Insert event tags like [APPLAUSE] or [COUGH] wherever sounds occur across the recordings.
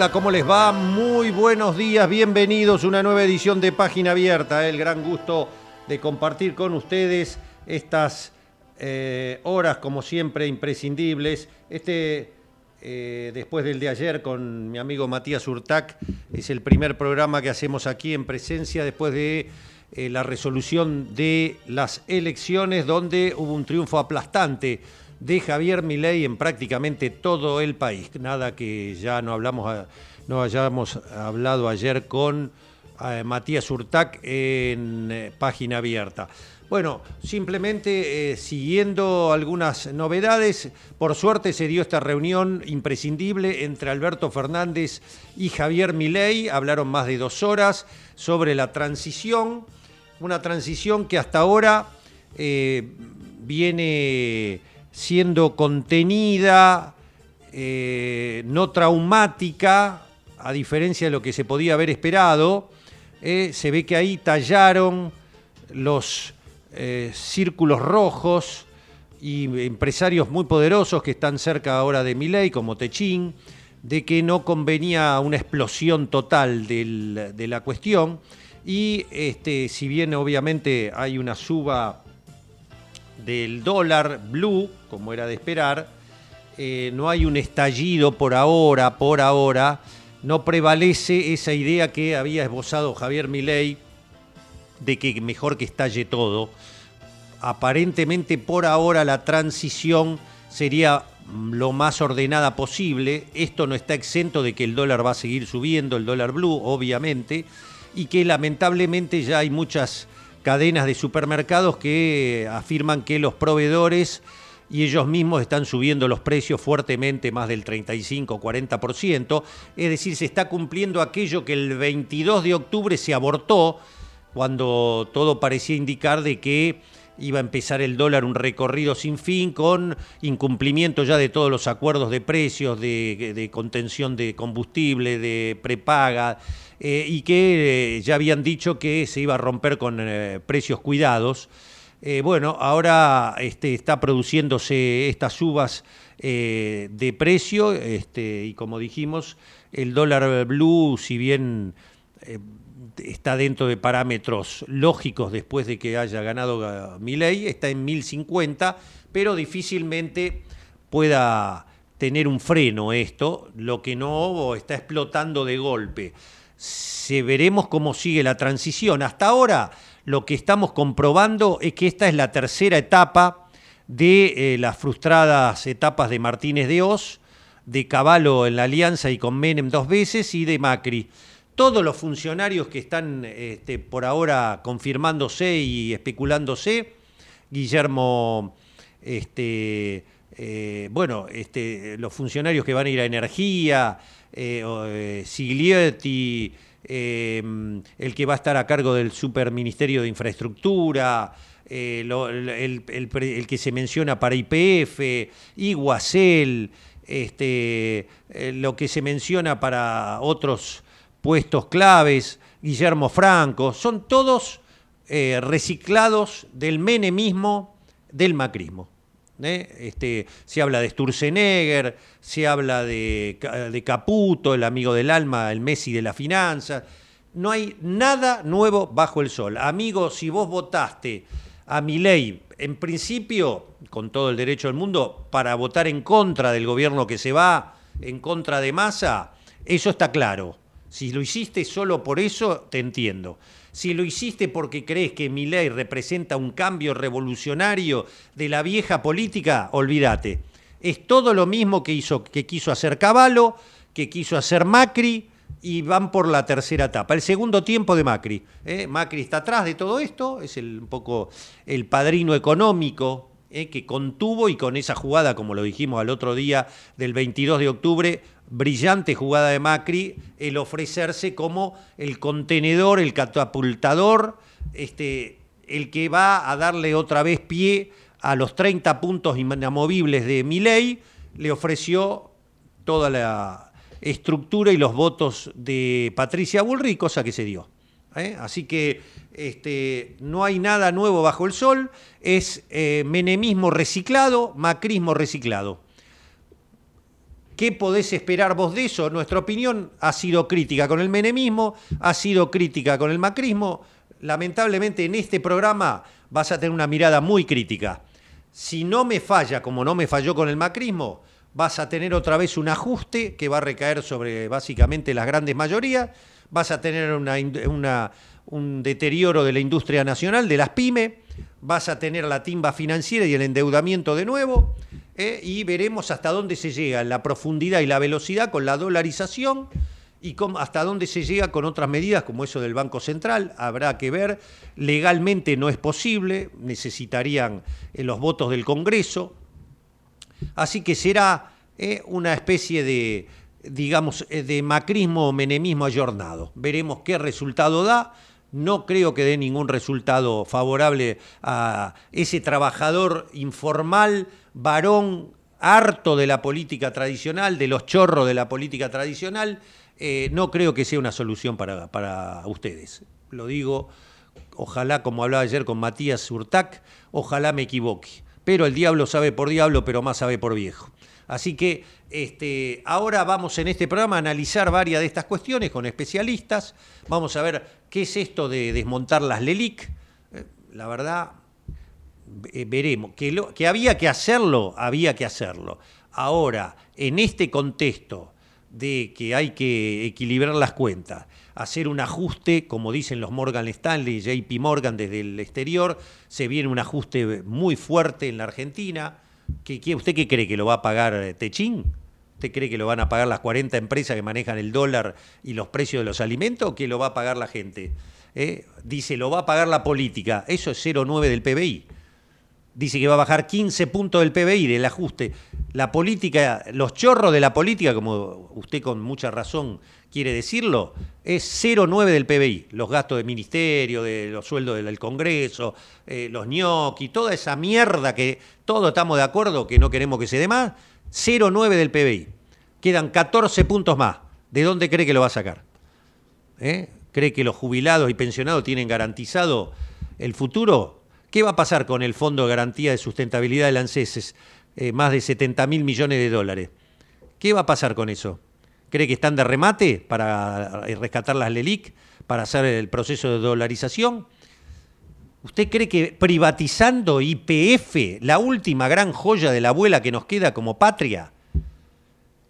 Hola, ¿cómo les va? Muy buenos días, bienvenidos a una nueva edición de Página Abierta. El gran gusto de compartir con ustedes estas eh, horas, como siempre, imprescindibles. Este, eh, después del de ayer con mi amigo Matías Urtac, es el primer programa que hacemos aquí en presencia después de eh, la resolución de las elecciones, donde hubo un triunfo aplastante de Javier Milei en prácticamente todo el país. Nada que ya no hablamos, no hayamos hablado ayer con eh, Matías Urtac en eh, página abierta. Bueno, simplemente eh, siguiendo algunas novedades, por suerte se dio esta reunión imprescindible entre Alberto Fernández y Javier Milei, hablaron más de dos horas sobre la transición, una transición que hasta ahora viene siendo contenida, eh, no traumática, a diferencia de lo que se podía haber esperado. Eh, se ve que ahí tallaron los eh, círculos rojos y empresarios muy poderosos que están cerca ahora de Miley, como Techín, de que no convenía una explosión total de la cuestión. Y este, si bien obviamente hay una suba del dólar blue, como era de esperar, eh, no hay un estallido por ahora, por ahora, no prevalece esa idea que había esbozado Javier Milei de que mejor que estalle todo. Aparentemente por ahora la transición sería lo más ordenada posible. Esto no está exento de que el dólar va a seguir subiendo, el dólar blue, obviamente, y que lamentablemente ya hay muchas cadenas de supermercados que afirman que los proveedores y ellos mismos están subiendo los precios fuertemente, más del 35-40%. Es decir, se está cumpliendo aquello que el 22 de octubre se abortó, cuando todo parecía indicar de que iba a empezar el dólar un recorrido sin fin con incumplimiento ya de todos los acuerdos de precios, de, contención de combustible, de prepaga, eh, y que eh, ya habían dicho que se iba a romper con eh, precios cuidados. bueno, ahora este, está produciéndose estas subas de precio este, y como dijimos, el dólar blue, si bien está dentro de parámetros lógicos después de que haya ganado Milei, está en 1050, pero difícilmente pueda tener un freno esto, lo que no está explotando de golpe se veremos cómo sigue la transición. Hasta ahora lo que estamos comprobando es que esta es la tercera etapa de eh, las frustradas etapas de Martínez de Oz, de Caballo en la alianza y con Menem dos veces y de Macri. Todos los funcionarios que están este, por ahora confirmándose y especulándose, Guillermo, este, eh, bueno, este, los funcionarios que van a ir a energía, eh, eh, Siglietti, eh, el que va a estar a cargo del Superministerio de Infraestructura, eh, el, que se menciona para IPF, Iguacel, este, lo que se menciona para otros puestos claves, Guillermo Franco, son todos reciclados del menemismo, del macrismo. Este, se habla de Sturzenegger, se habla de, de, Caputo, el amigo del alma, el Messi de la finanza. No hay nada nuevo bajo el sol. Amigo, si vos votaste a mi ley, en principio, con todo el derecho del mundo, para votar en contra del gobierno que se va, en contra de Massa, eso está claro. Si lo hiciste solo por eso, te entiendo. Si lo hiciste porque crees que mi ley representa un cambio revolucionario de la vieja política, olvídate. Es todo lo mismo que, hizo, que quiso hacer Caballo, que quiso hacer Macri, y van por la tercera etapa. El segundo tiempo de Macri. ¿eh? Macri está atrás de todo esto, es el, un poco el padrino económico ¿eh? que contuvo y con esa jugada, como lo dijimos al otro día del 22 de octubre, brillante jugada de Macri, el ofrecerse como el contenedor, el catapultador, este, el que va a darle otra vez pie a los 30 puntos inamovibles de Milei, le ofreció toda la estructura y los votos de Patricia Bullrich, cosa que se dio. ¿eh? Así que este, no hay nada nuevo bajo el sol, es eh, menemismo reciclado, macrismo reciclado. ¿Qué podés esperar vos de eso? Nuestra opinión ha sido crítica con el menemismo, ha sido crítica con el macrismo. Lamentablemente en este programa vas a tener una mirada muy crítica. Si no me falla, como no me falló con el macrismo, vas a tener otra vez un ajuste que va a recaer sobre básicamente las grandes mayorías, vas a tener un deterioro de la industria nacional, de las pymes, vas a tener la timba financiera y el endeudamiento de nuevo, ¿eh? y veremos hasta dónde se llega la profundidad y la velocidad con la dolarización y hasta dónde se llega con otras medidas como eso del Banco Central. Habrá que ver, legalmente no es posible, necesitarían eh, los votos del Congreso, Así que será eh, una especie de, digamos, de macrismo o menemismo ayornado. Veremos qué resultado da. No creo que dé ningún resultado favorable a ese trabajador informal, varón, harto de la política tradicional, de los chorros de la política tradicional. Eh, no creo que sea una solución para, para ustedes. Lo digo, ojalá, como hablaba ayer con Matías Urtac, ojalá me equivoque pero el diablo sabe por diablo, pero más sabe por viejo. Así que este, ahora vamos en este programa a analizar varias de estas cuestiones con especialistas. Vamos a ver qué es esto de desmontar las LELIC. Eh, la verdad, eh, veremos. Que, lo, que había que hacerlo, había que hacerlo. Ahora, en este contexto de que hay que equilibrar las cuentas, hacer un ajuste, como dicen los Morgan Stanley, JP Morgan desde el exterior, se viene un ajuste muy fuerte en la Argentina. ¿Usted qué cree que lo va a pagar eh, Techín? ¿Usted cree que lo van a pagar las 40 empresas que manejan el dólar y los precios de los alimentos o que lo va a pagar la gente? ¿Eh? Dice, lo va a pagar la política. Eso es 0,9 del PBI. Dice que va a bajar 15 puntos del PBI del ajuste. La política, los chorros de la política, como usted con mucha razón quiere decirlo, es 0,9 del PBI, los gastos de ministerio, de los sueldos del Congreso, eh, los ñoqui, toda esa mierda que todos estamos de acuerdo que no queremos que se dé más, 0,9 del PBI. Quedan 14 puntos más. ¿De dónde cree que lo va a sacar? ¿Eh? ¿Cree que los jubilados y pensionados tienen garantizado el futuro? ¿Qué va a pasar con el Fondo de Garantía de Sustentabilidad del ANSES? Eh, más de 70 mil millones de dólares. ¿Qué va a pasar con eso? ¿Cree que están de remate para rescatar las LELIC, para hacer el proceso de dolarización? ¿Usted cree que privatizando IPF, la última gran joya de la abuela que nos queda como patria,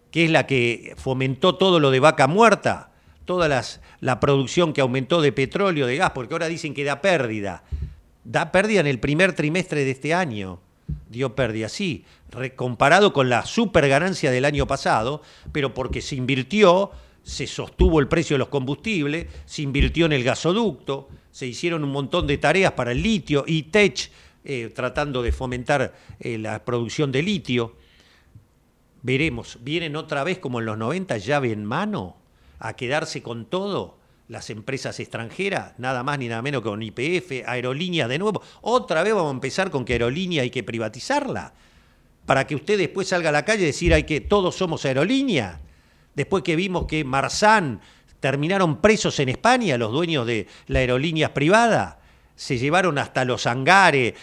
que es la que fomentó todo lo de vaca muerta, toda la producción que aumentó de petróleo, de gas, porque ahora dicen que da pérdida, da pérdida en el primer trimestre de este año, dio pérdida, sí, comparado con la super ganancia del año pasado, pero porque se invirtió, se sostuvo el precio de los combustibles, se invirtió en el gasoducto, se hicieron un montón de tareas para el litio, y Tech eh, tratando de fomentar eh, la producción de litio. Veremos, vienen otra vez como en los 90 llave en mano a quedarse con todo. Las empresas extranjeras, nada más ni nada menos que con IPF, aerolíneas de nuevo. Otra vez vamos a empezar con que aerolínea hay que privatizarla, para que usted después salga a la calle y decir hay que todos somos aerolínea. Después que vimos que Marzán terminaron presos en España, los dueños de las aerolíneas privadas, se llevaron hasta los hangares,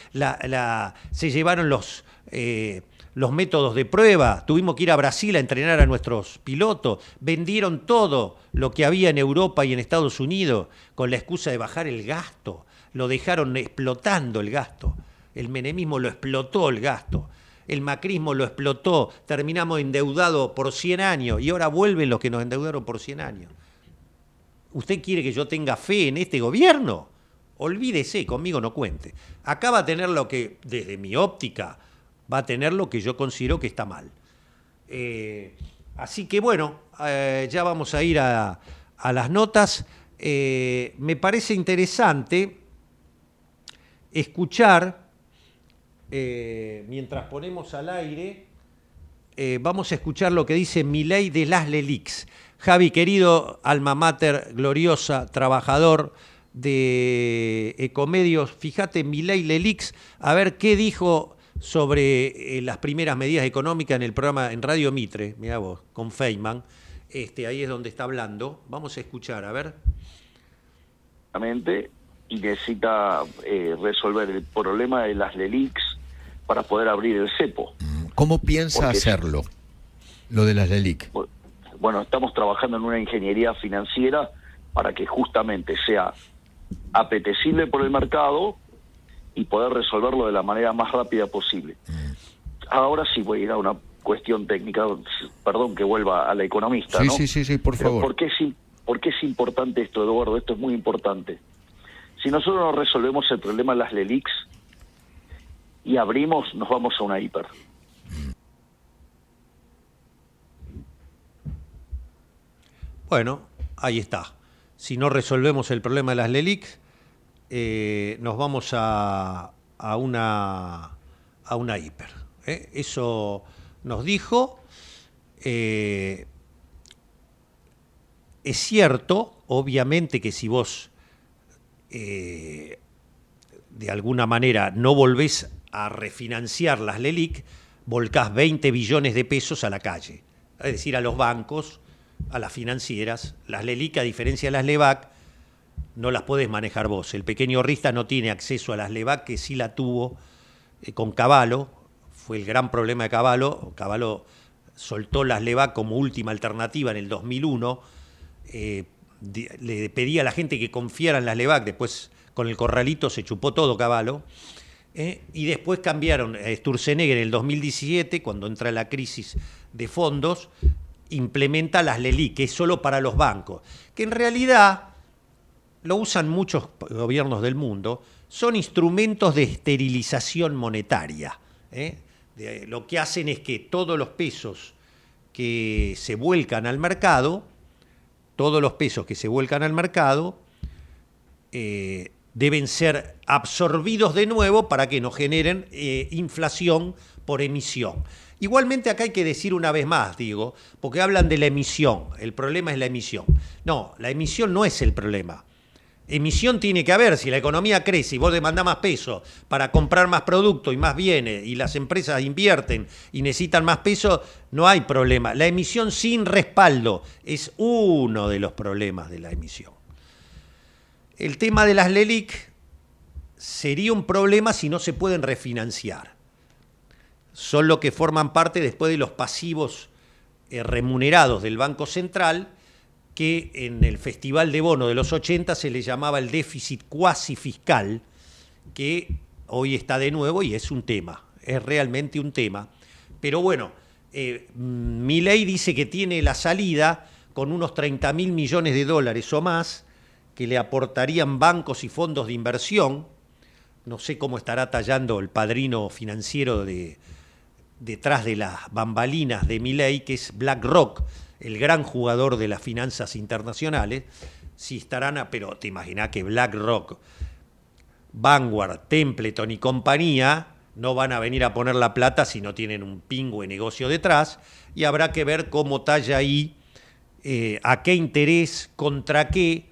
se llevaron los... Eh, los métodos de prueba, tuvimos que ir a Brasil a entrenar a nuestros pilotos, vendieron todo lo que había en Europa y en Estados Unidos con la excusa de bajar el gasto, lo dejaron explotando el gasto, el menemismo lo explotó el gasto, el macrismo lo explotó, terminamos endeudados por 100 años. Y ahora vuelven los que nos endeudaron por 100 años. ¿Usted quiere que yo tenga fe en este gobierno? Olvídese, conmigo no cuente. Acá va a tener lo que, desde mi óptica, va a tener lo que yo considero que está mal. Eh, así que bueno, eh, ya vamos a ir a, las notas. Eh, me parece interesante escuchar, mientras ponemos al aire, vamos a escuchar lo que dice Milei de las Lelix. Javi, querido alma mater, gloriosa, trabajador de Ecomedios, fíjate, Milei Lelix, a ver qué dijo sobre eh, las primeras medidas económicas en el programa en Radio Mitre, mira vos, con Feynman. Este, ahí es donde está hablando. Vamos a escuchar, a ver. Y necesita eh, resolver el problema de las LELIX para poder abrir el cepo. ¿Cómo piensa hacerlo, lo de las LELIX? Bueno, estamos trabajando en una ingeniería financiera para que justamente sea apetecible por el mercado y poder resolverlo de la manera más rápida posible. Ahora sí voy a ir a una cuestión técnica, perdón que vuelva a la economista. Sí, sí, sí, sí, por favor. ¿por qué, es, ¿Por qué es importante esto, Eduardo? Esto es muy importante. Si nosotros no resolvemos el problema de las LELIX y abrimos, nos vamos a una hiper. Bueno, ahí está. Si no resolvemos el problema de las LELIX, eh, nos vamos a, a, una, a una hiper. ¿eh? Eso nos dijo. Eh, es cierto, obviamente, que si vos de alguna manera no volvés a refinanciar las LELIC, volcás 20 billones de pesos a la calle, es decir, a los bancos, a las financieras. Las LELIC, a diferencia de las LEVAC, no las podés manejar vos. El pequeño Rista no tiene acceso a las LEVAC, que sí la tuvo eh, con Caballo, fue el gran problema de Caballo. Caballo soltó las LEVAC como última alternativa en el 2001, eh, le pedía a la gente que confiara en las LEVAC, después con el corralito se chupó todo Caballo. Eh, y después cambiaron a Sturzenegger en el 2017, cuando entra la crisis de fondos, implementa las LELI, que es solo para los bancos, que en realidad lo usan muchos gobiernos del mundo, son instrumentos de esterilización monetaria. ¿eh? lo que hacen es que todos los pesos que se vuelcan al mercado, todos los pesos que se vuelcan al mercado, eh, deben ser absorbidos de nuevo para que no generen eh, inflación por emisión. Igualmente acá hay que decir una vez más, digo, porque hablan de la emisión, el problema es la emisión. No, la emisión no es el problema. Emisión tiene que haber, si la economía crece y vos demandás más peso para comprar más producto y más bienes y las empresas invierten y necesitan más peso, no hay problema. La emisión sin respaldo es uno de los problemas de la emisión. El tema de las LELIC sería un problema si no se pueden refinanciar. Son lo que forman parte después de los pasivos eh, remunerados del Banco Central que en el Festival de Bono de los 80 se le llamaba el déficit cuasi fiscal, que hoy está de nuevo y es un tema, es realmente un tema. Pero bueno, eh, mi ley dice que tiene la salida con unos 30 mil millones de dólares o más que le aportarían bancos y fondos de inversión. No sé cómo estará tallando el padrino financiero de, detrás de las bambalinas de mi ley, que es BlackRock, el gran jugador de las finanzas internacionales, si estarán, a, pero te imaginas que BlackRock, Vanguard, Templeton y compañía no van a venir a poner la plata si no tienen un pingüe negocio detrás, y habrá que ver cómo talla ahí, eh, a qué interés, contra qué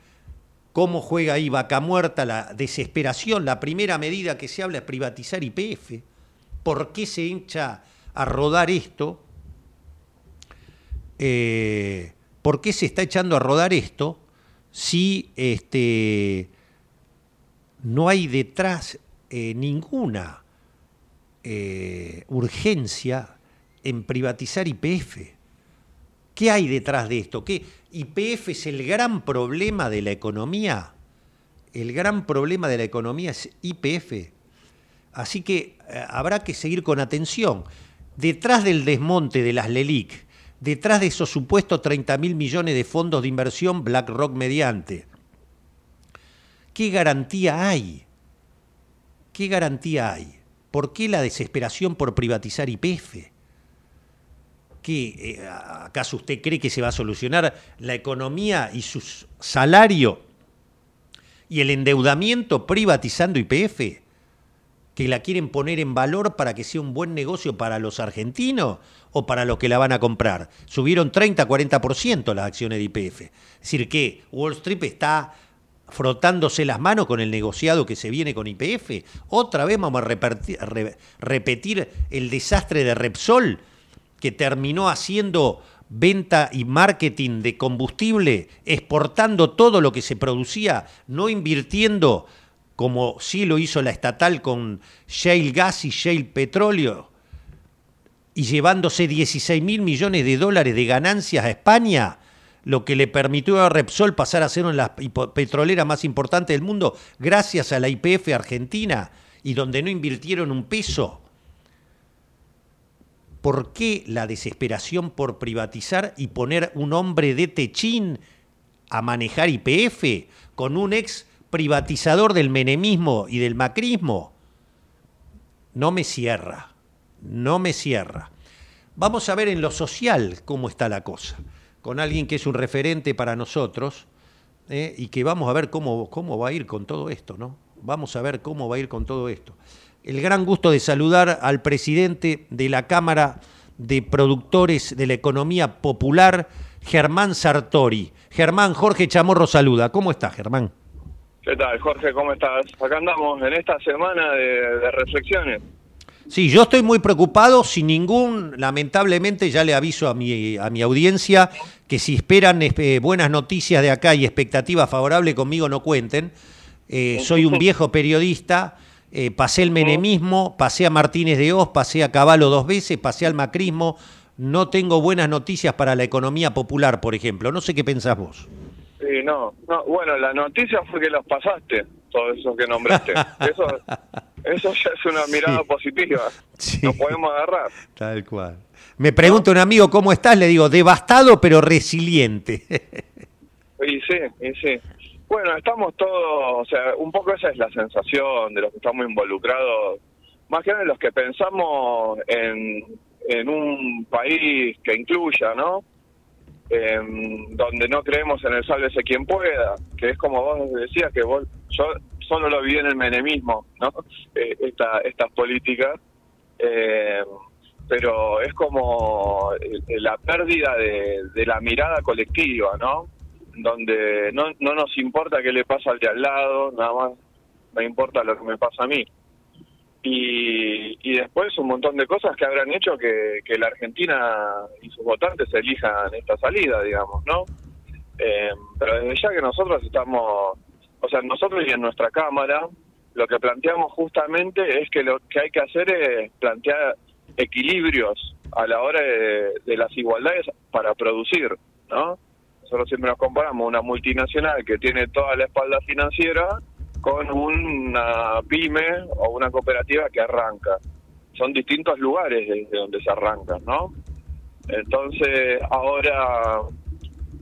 cómo juega ahí Vaca Muerta, la desesperación. La primera medida que se habla es privatizar IPF. ¿Por qué se hincha a rodar esto? Eh, ¿Por qué se está echando a rodar esto si este, no hay detrás eh, ninguna eh, urgencia en privatizar IPF? ¿Qué hay detrás de esto? ¿Qué IPF es el gran problema de la economía? El gran problema de la economía es IPF. Así que habrá que seguir con atención. Detrás del desmonte de las LELIC, detrás de esos supuestos 30 mil millones de fondos de inversión BlackRock mediante. ¿Qué garantía hay? ¿Qué garantía hay? ¿Por qué la desesperación por privatizar IPF? ¿Qué, eh, ¿Acaso usted cree que se va a solucionar la economía y su salario y el endeudamiento privatizando IPF? Que la quieren poner en valor para que sea un buen negocio para los argentinos o para los que la van a comprar. Subieron 30-40% las acciones de IPF. Es decir, que Wall Street está frotándose las manos con el negociado que se viene con IPF. Otra vez vamos a repetir, repetir el desastre de Repsol, que terminó haciendo venta y marketing de combustible, exportando todo lo que se producía, no invirtiendo como sí lo hizo la estatal con Shale Gas y Shale Petróleo, y llevándose 16 mil millones de dólares de ganancias a España, lo que le permitió a Repsol pasar a ser una de las petroleras más importantes del mundo, gracias a la IPF argentina, y donde no invirtieron un peso. ¿Por qué la desesperación por privatizar y poner un hombre de techín a manejar IPF con un ex privatizador del menemismo y del macrismo, no me cierra, no me cierra. Vamos a ver en lo social cómo está la cosa, con alguien que es un referente para nosotros ¿eh? y que vamos a ver cómo, cómo va a ir con todo esto, ¿no? Vamos a ver cómo va a ir con todo esto. El gran gusto de saludar al presidente de la Cámara de Productores de la Economía Popular, Germán Sartori. Germán, Jorge Chamorro saluda. ¿Cómo está, Germán? ¿Qué tal, Jorge? ¿Cómo estás? Acá andamos en esta semana de, reflexiones. Sí, yo estoy muy preocupado, sin ningún, lamentablemente ya le aviso a mi, a mi audiencia que si esperan eh, buenas noticias de acá y expectativas favorables conmigo no cuenten. Eh, soy un [LAUGHS] viejo periodista, eh, pasé el menemismo, pasé a Martínez de Oz, pasé a Caballo dos veces, pasé al macrismo. No tengo buenas noticias para la economía popular, por ejemplo. No sé qué pensás vos. Sí, no, no, bueno, la noticia fue que los pasaste, todos esos que nombraste. [LAUGHS] Eso, eso ya es una mirada positiva. Sí. Nos podemos agarrar. Tal cual. Me pregunta un amigo, ¿cómo estás? Le digo, devastado pero resiliente. [LAUGHS] y sí, y sí. Bueno, estamos todos, o sea, un poco esa es la sensación de los que estamos involucrados, más que nada los que pensamos en, en un país que incluya, ¿no? Eh, donde no creemos en el sálvese quien pueda, que es como vos decías, que vos, yo solo lo vi en el menemismo, ¿no? [LAUGHS] Eh, esta, estas políticas, eh, pero es como la pérdida de, de, la mirada colectiva, ¿no? Donde no, no nos importa qué le pasa al de al lado, nada más me importa lo que me pasa a mí y, y después un montón de cosas que habrán hecho que, que la Argentina y sus votantes elijan esta salida, digamos, ¿no? Eh, pero desde ya que nosotros estamos, o sea, nosotros y en nuestra Cámara, lo que planteamos justamente es que lo que hay que hacer es plantear equilibrios a la hora de, de las igualdades para producir, ¿no? Nosotros siempre nos comparamos una multinacional que tiene toda la espalda financiera con una pyme o una cooperativa que arranca. Son distintos lugares desde donde se arranca, ¿no? Entonces, ahora,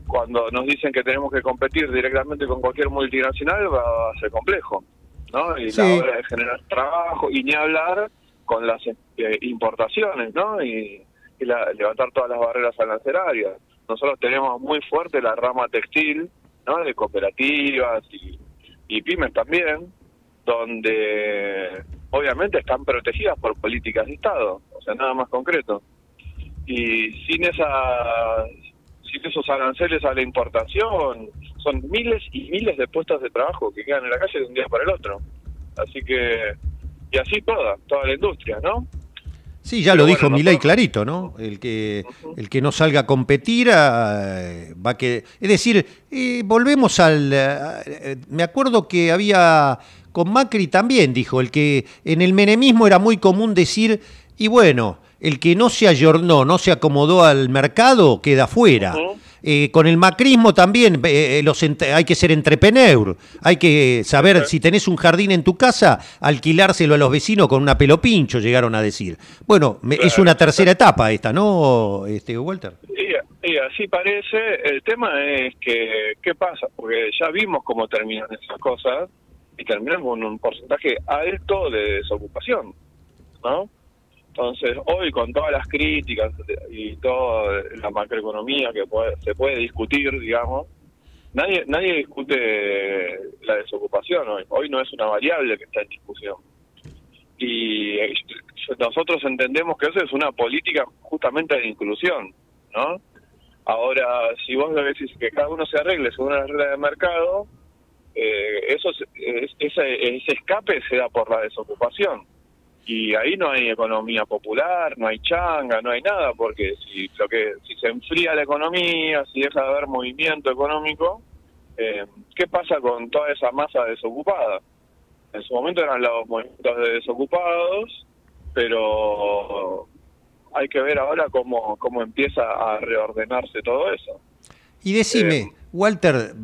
cuando nos dicen que tenemos que competir directamente con cualquier multinacional, va a ser complejo, ¿no? Y la hora de generar trabajo, y ni hablar con las eh, importaciones, ¿no? Y, levantar todas las barreras arancelarias. Nosotros tenemos muy fuerte la rama textil, ¿no? De cooperativas y y pymes también, donde obviamente están protegidas por políticas de Estado, o sea, nada más concreto. Y sin esa sin esos aranceles a la importación, son miles y miles de puestos de trabajo que quedan en la calle de un día para el otro. Así que, y así toda, toda la industria, ¿no? Sí, ya lo dijo Milei clarito, ¿no? El que, el que no salga a competir eh, va a que... Es decir, eh, volvemos al... Eh, me acuerdo que había... Con Macri también dijo, el que en el menemismo era muy común decir, y bueno, el que no se ayornó, no se acomodó al mercado, queda fuera. Eh, con el macrismo también eh, eh, los hay que ser entrepreneur, hay que saber si tenés un jardín en tu casa, alquilárselo a los vecinos con una pelo pincho, llegaron a decir. Bueno, es una tercera etapa esta, ¿no, este Walter? Y, así parece, el tema es que, ¿qué pasa? Porque ya vimos cómo terminan esas cosas y terminan con un porcentaje alto de desocupación, ¿no? Entonces, hoy con todas las críticas y toda la macroeconomía que se puede discutir, digamos, nadie nadie discute la desocupación hoy. Hoy no es una variable que está en discusión. Y eh, nosotros entendemos que eso es una política justamente de inclusión, ¿no? Ahora, si vos decís que cada uno se arregle según la regla de mercado, eh, eso ese, ese escape se da por la desocupación y ahí no hay economía popular, no hay changa, no hay nada, porque si lo que si se enfría la economía, si deja de haber movimiento económico, eh, ¿qué pasa con toda esa masa desocupada? En su momento eran los movimientos de desocupados, pero hay que ver ahora cómo, cómo empieza a reordenarse todo eso. Y decime, eh, Walter,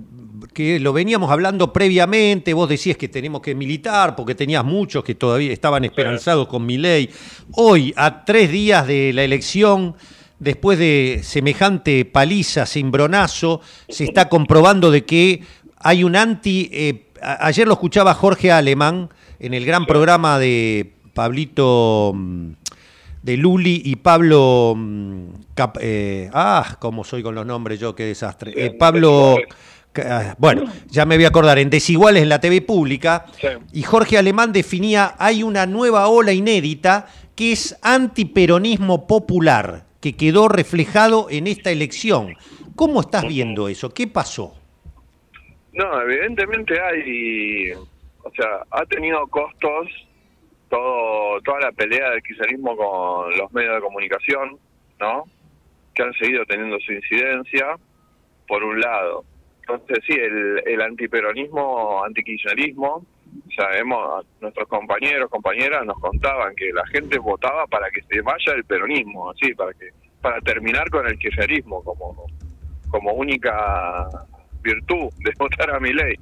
que lo veníamos hablando previamente, vos decías que tenemos que militar porque tenías muchos que todavía estaban esperanzados con mi ley. Hoy, a tres días de la elección, después de semejante paliza, cimbronazo, se está comprobando de que hay un anti... Eh, ayer lo escuchaba Jorge Alemán en el gran programa de Pablito mm, de Luli y Pablo. Mm, eh, ah, cómo soy con los nombres yo, qué desastre. Eh, Pablo. Ah, bueno, ya me voy a acordar, en Desiguales en la TV pública, y Jorge Alemán definía, hay una nueva ola inédita que es antiperonismo popular, que quedó reflejado en esta elección. ¿Cómo estás viendo eso? ¿Qué pasó? No, evidentemente hay, o sea, ha tenido costos todo, toda la pelea del kirchnerismo con los medios de comunicación, ¿no? Que han seguido teniendo su incidencia, por un lado. Entonces, sí, el, el antiperonismo, antikirchnerismo, sabemos, nuestros compañeros, compañeras nos contaban que la gente votaba para que se vaya el peronismo, así, para que para terminar con el kirchnerismo como, como única virtud de votar a mi ley,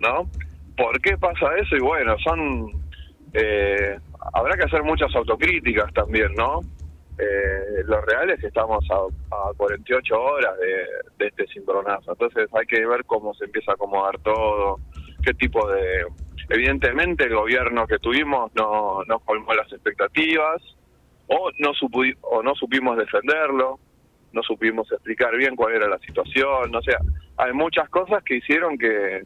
¿no? ¿Por qué pasa eso? Y bueno, son eh, habrá que hacer muchas autocríticas también, ¿no? Eh, lo real es que estamos a, 48 horas de, este cimbronazo, entonces hay que ver cómo se empieza a acomodar todo, qué tipo de... Evidentemente el gobierno que tuvimos no, no colmó las expectativas, o no, o no supimos defenderlo, no supimos explicar bien cuál era la situación, o sea, hay muchas cosas que hicieron que,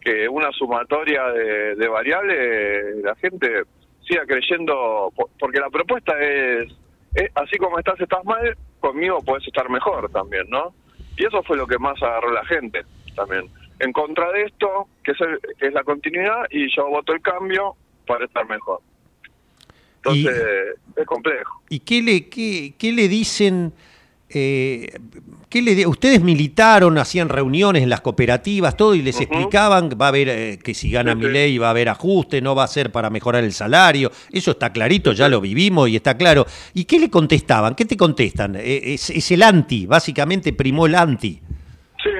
que una sumatoria de, variables la gente siga creyendo, porque la propuesta es, así como estás, estás mal, conmigo puedes estar mejor también, ¿no? Y eso fue lo que más agarró la gente también. En contra de esto, que es, que es la continuidad, y yo voto el cambio para estar mejor. Entonces, es complejo. ¿Y qué le, qué, qué le dicen eh, ¿qué le, ustedes militaron, hacían reuniones en las cooperativas, todo, y les explicaban va a haber eh, que si gana mi ley va a haber ajuste, no va a ser para mejorar el salario. Eso está clarito, ya lo vivimos y está claro. ¿Y qué le contestaban? ¿Qué te contestan? Eh, es, el anti, básicamente primó el anti. Sí,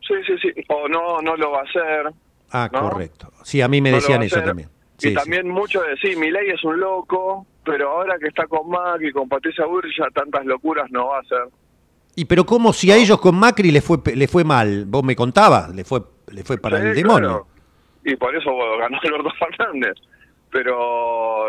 sí, sí, sí. O no, no lo va a hacer. Ah, correcto. Sí, a mí me decían eso también. y también mucho de sí, mi ley es un loco, pero ahora que está con Mac y con Patricia Burri tantas locuras no va a hacer. Y pero como si a ellos con Macri le fue le fue mal, vos me contabas, le fue le fue para el demonio. Y por eso ganó [LAUGHS] Alberto Fernández. Pero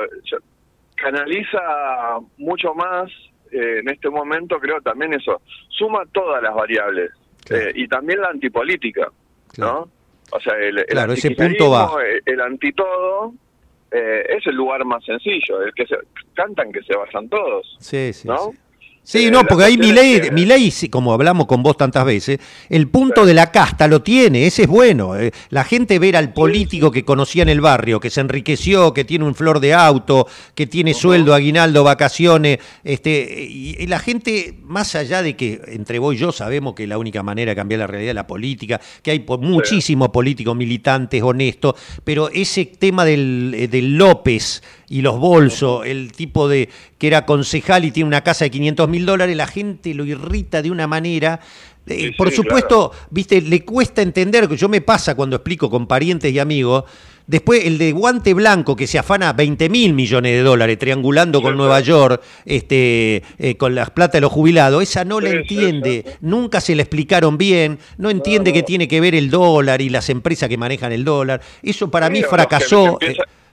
canaliza mucho más eh, en este momento, creo también eso, suma todas las variables eh, y también la antipolítica, ¿no? O sea, el, claro, ese punto va. El, antitodo eh, es el lugar más sencillo, el que se cantan que se vayan todos, sí, sí, ¿no? Sí, Eh, no, porque ahí Milei, Milei, sí, como hablamos con vos tantas veces, el punto de la casta lo tiene, ese es bueno. eh. La gente ver al político que conocía en el barrio, que se enriqueció, que tiene un flor de auto, que tiene sueldo, aguinaldo, vacaciones, este, y, la gente, más allá de que entre vos y yo sabemos que la única manera de cambiar la realidad es la política, que hay muchísimos políticos militantes, honestos, pero ese tema del, eh, del López y los bolsos, el tipo de que era concejal y tiene una casa de 500 mil dólares, la gente lo irrita de una manera. eh, Sí, por sí, supuesto, viste, le cuesta entender, que yo me pasa cuando explico con parientes y amigos, después el de guante blanco que se afana 20 mil millones de dólares triangulando con Nueva. York, este, eh, con las plata de los jubilados, esa no la entiende, nunca se le explicaron bien, no entiende no. que tiene que ver el dólar y las empresas que manejan el dólar, eso para mí fracasó.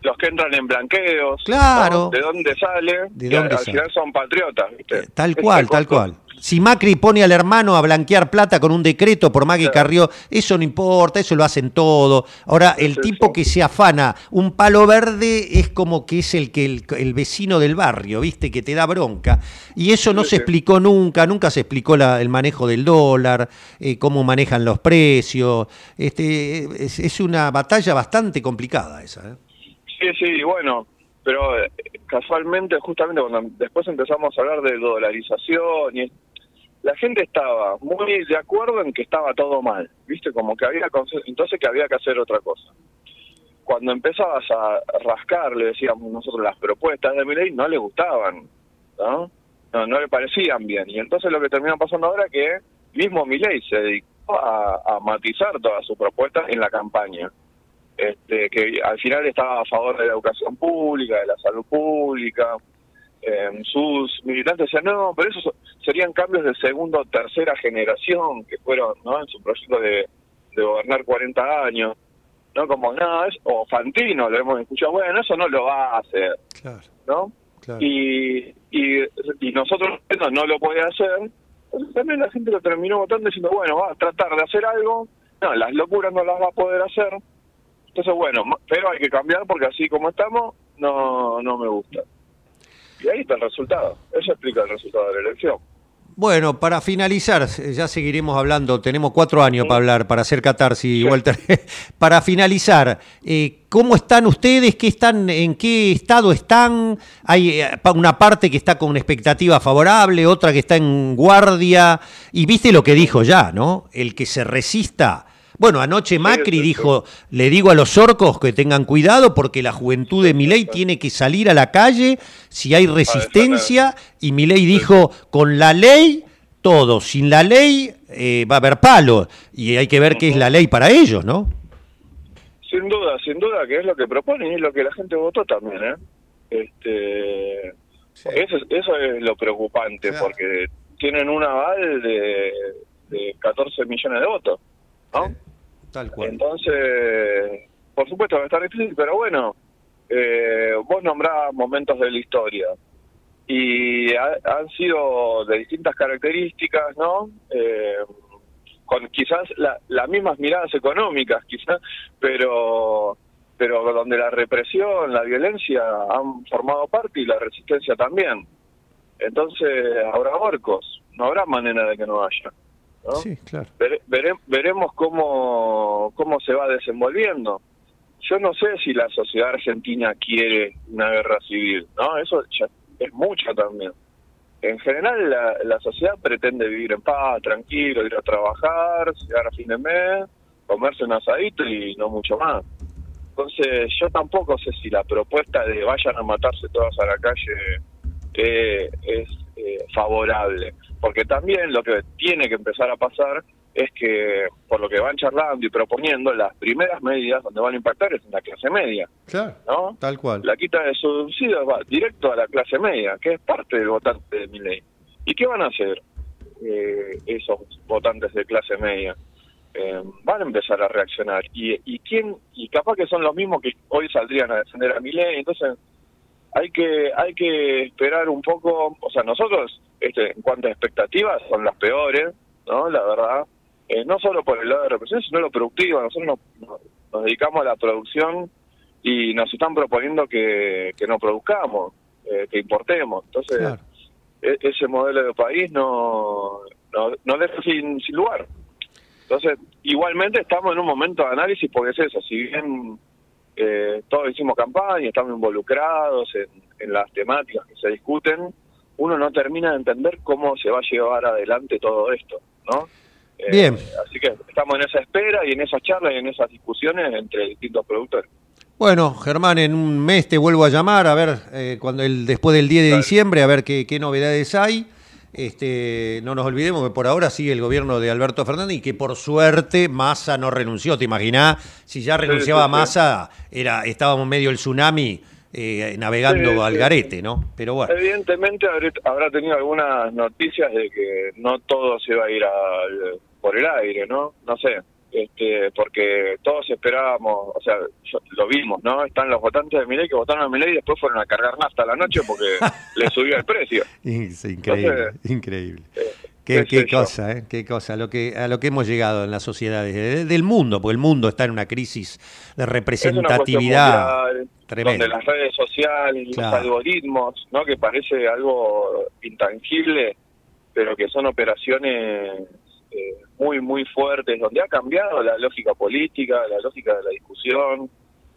Los que entran en blanqueos. Claro. ¿no? ¿De dónde sale? ¿De dónde al final son patriotas, ¿viste? Eh, Tal cual, tal cual. Si Macri pone al hermano a blanquear plata con un decreto, por que Claro. Carrió, eso no importa, eso lo hacen todo. Ahora, el sí, tipo sí. que se afana un palo verde es como que es el que el, el vecino del barrio, ¿viste? Que te da bronca. Y eso no Sí, se sí. explicó nunca, nunca se explicó la- el manejo del dólar, eh, cómo manejan los precios. Este, es, es una batalla bastante complicada esa. ¿eh? Sí, sí, bueno, pero eh, casualmente, justamente cuando después empezamos a hablar de dolarización y la gente estaba muy de acuerdo en que estaba todo mal, ¿viste? Como que había entonces que había que hacer otra cosa. Cuando empezabas a rascar, le decíamos nosotros, las propuestas de Milei no le gustaban, ¿no? No, le parecían bien. Y entonces lo que terminó pasando ahora es que mismo Milei se dedicó a matizar todas sus propuestas en la campaña este, que al final estaba a favor de la educación pública, de la salud pública. Eh, sus militantes decían, no, pero esos serían cambios de segunda o tercera generación que fueron ¿no? en su proyecto de, de gobernar 40 años. ¿no? Como, no, es, o Fantino, lo hemos escuchado, bueno, eso no lo va a hacer, Claro, ¿no? claro. Y, y, y nosotros no, no lo puede hacer. Entonces también la gente lo terminó votando diciendo, bueno, va a tratar de hacer algo. No, las locuras no las va a poder hacer. Entonces, bueno, pero hay que cambiar porque así como estamos, no, no me gusta. Y ahí está el resultado. Eso explica el resultado de la elección. Bueno, para finalizar, eh, ya seguiremos hablando, tenemos cuatro años para hablar, para hacer catarsis, Walter. [LAUGHS] para finalizar, eh, ¿cómo están ustedes? ¿Qué están, ¿En qué estado están? Hay eh, una parte que está con una expectativa favorable, otra que está en guardia. Y viste lo que dijo ya, ¿no? El que se resista. Bueno, anoche Macri dijo, le digo a los orcos que tengan cuidado porque la juventud de Milei tiene que salir a la calle si hay resistencia y Milei dijo, con la ley, todo, sin la ley eh, va a haber palo. Y hay que ver qué es la ley para ellos, ¿no? Sin duda, sin duda que es lo que proponen y es lo que la gente votó también, ¿eh? Este, eso, es- eso es lo preocupante Claro. porque tienen un aval de, de 14 millones de votos, ¿no? Tal cual. Entonces, por supuesto va a estar difícil, pero bueno, eh, vos nombrás momentos de la historia y ha- han sido de distintas características, ¿no? Eh, con quizás la- las mismas miradas económicas, quizás, pero pero donde la represión, la violencia han formado parte y la resistencia también. Entonces habrá orcos, no habrá manera de que no haya. ¿No? Sí, claro. Vere- vere- veremos cómo, cómo se va desenvolviendo. Yo no sé si la sociedad argentina quiere una guerra civil, ¿no? Eso ya es mucho también. En general, la, la sociedad pretende vivir en paz, tranquilo, ir a trabajar, llegar a fin de mes, comerse un asadito y no mucho más. Entonces, yo tampoco sé si la propuesta de vayan a matarse todas a la calle eh, es eh, favorable. Porque también lo que tiene que empezar a pasar es que, por lo que van charlando y proponiendo, las primeras medidas donde van a impactar es en la clase media, Claro. ¿no? Tal cual. La quita de subsidios va directo a la clase media, que es parte del votante de mi ley. ¿Y qué van a hacer eh, esos votantes de clase media? Eh, van a empezar a reaccionar. ¿Y, y quién? Y capaz que son los mismos que hoy saldrían a defender a mi ley. Entonces, hay que hay que esperar un poco. O sea, nosotros, este, en cuanto a expectativas, son las peores, ¿no? La verdad. Eh, no solo por el lado de represión, sino lo productivo. Nosotros nos, nos- dedicamos a la producción y nos están proponiendo que, que no produzcamos, eh, que importemos. Entonces, Claro. e- ese modelo de país no, no, no deja sin, sin lugar. Entonces, igualmente estamos en un momento de análisis porque es eso, si bien eh, todos hicimos campaña, estamos involucrados en, en las temáticas que se discuten, uno no termina de entender cómo se va a llevar adelante todo esto, ¿no? Eh, Bien. Así que estamos en esa espera y en esas charlas y en esas discusiones entre distintos productores. Bueno, Germán, en un mes te vuelvo a llamar, a ver, eh, cuando el, después del 10 de diciembre, a ver qué, qué novedades hay. Este, no nos olvidemos que por ahora sigue el gobierno de Alberto Fernández y que por suerte Massa no renunció. ¿Te imaginás? Si ya renunciaba sí, sí. Massa, era, estábamos medio el tsunami eh, navegando al garete, ¿no? Pero bueno. Evidentemente habrá tenido algunas noticias de que no todo se va a ir al- por el aire, ¿no? No sé, este, porque todos esperábamos, o sea, lo vimos, ¿no? Están los votantes de Milei que votaron a Milei y después fueron a cargar nafta a la noche porque [LAUGHS] le subió el precio. Es increíble, Entonces, increíble. eh, Qué, cosa, ¿eh? Qué cosa, lo que, a lo que hemos llegado en las sociedades, de- del mundo, porque el mundo está en una crisis de representatividad mundial, tremenda. donde las redes sociales, Claro. los algoritmos, ¿no? Que parece algo intangible, pero que son operaciones eh, muy, muy fuertes, donde ha cambiado la lógica política, la lógica de la discusión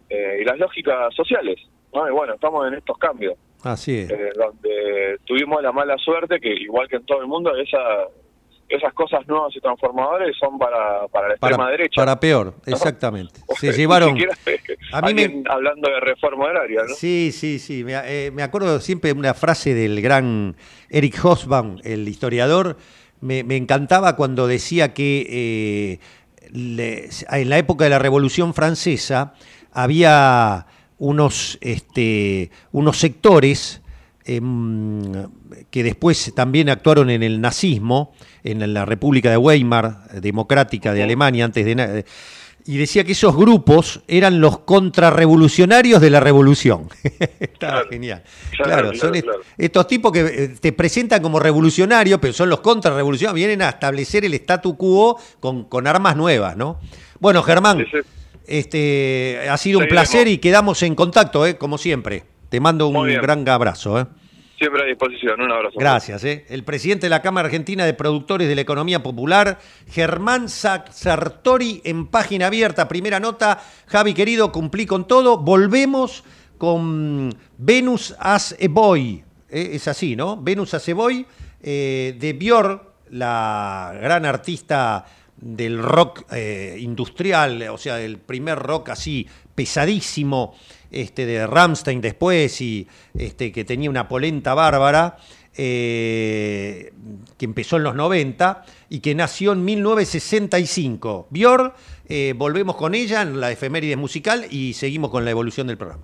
eh, y las lógicas sociales, ¿no? Y bueno, estamos en estos cambios, Así es. eh, donde tuvimos la mala suerte que, igual que en todo el mundo, esa, esas cosas nuevas y transformadoras son para, para la extrema Para, derecha. para peor, exactamente. [LAUGHS] Se llevaron. [LAUGHS] A mí me- hablando de reforma agraria, ¿no? Sí, sí, sí. Me, eh, me acuerdo siempre de una frase del gran Eric Hobsbawm, el historiador. Me, me encantaba cuando decía que eh, le- en la época de la Revolución Francesa había unos, este, unos sectores em, que después también actuaron en el nazismo, en la República de Weimar, democrática de Alemania, antes de... y decía que esos grupos eran los contrarrevolucionarios de la revolución. [LAUGHS] Estaba Claro. genial. Claro, son claro. estos tipos que eh, te presentan como revolucionarios, pero son los contrarrevolucionarios, vienen a establecer el statu quo con, con armas nuevas, ¿no? Bueno, Germán, Sí, sí. este ha sido un placer y quedamos en contacto, ¿eh? como siempre. Te mando un gran abrazo. ¿eh? Siempre a disposición. Un abrazo. Gracias. ¿eh? El presidente de la Cámara Argentina de Productores de la Economía Popular, Germán Sa- Sartori, en página abierta, primera nota. Javi, querido, cumplí con todo. Volvemos con Venus as a Boy. ¿eh? Es así, ¿no? Venus as a Boy, eh, de Björk, la gran artista del rock eh, industrial, o sea, el primer rock así pesadísimo, este, de Rammstein después y este, que tenía una polenta bárbara, eh, que empezó en los 90 y que nació en 1965. Björk, eh, volvemos con ella en la efeméride musical y seguimos con la evolución del programa.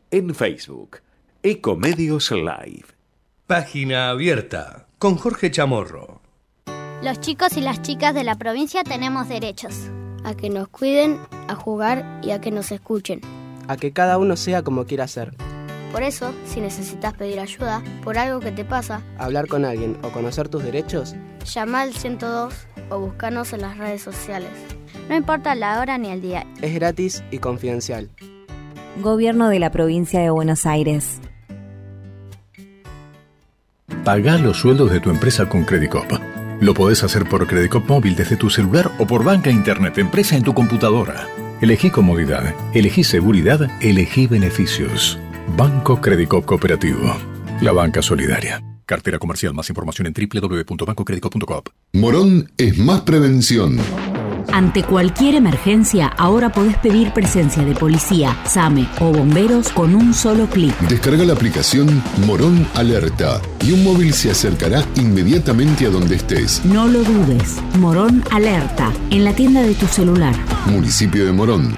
en Facebook, Ecomedios Live. Página abierta con Jorge Chamorro. Los chicos y las chicas de la provincia tenemos derechos. A que nos cuiden, a jugar y a que nos escuchen. a que cada uno sea como quiera ser, Por eso, si necesitas pedir ayuda por algo que te pasa, hablar con alguien o conocer tus derechos, llama al 102 o búscanos en las redes sociales. No importa la hora ni el día. es gratis y confidencial. Gobierno de la provincia de Buenos Aires. Pagá los sueldos de tu empresa con Credicop. Lo podés hacer por Credicop móvil desde tu celular o por banca internet empresa en tu computadora. Elegí comodidad, elegí seguridad, elegí beneficios. Banco Crédico Cooperativo. La banca solidaria. Cartera comercial. Más información en www.bancocredico.com. Morón es más prevención. Ante cualquier emergencia, ahora podés pedir presencia de policía, SAME o bomberos con un solo clic. Descarga la aplicación Morón Alerta y un móvil se acercará inmediatamente a donde estés. No lo dudes. Morón Alerta, en la tienda de tu celular. Municipio de Morón,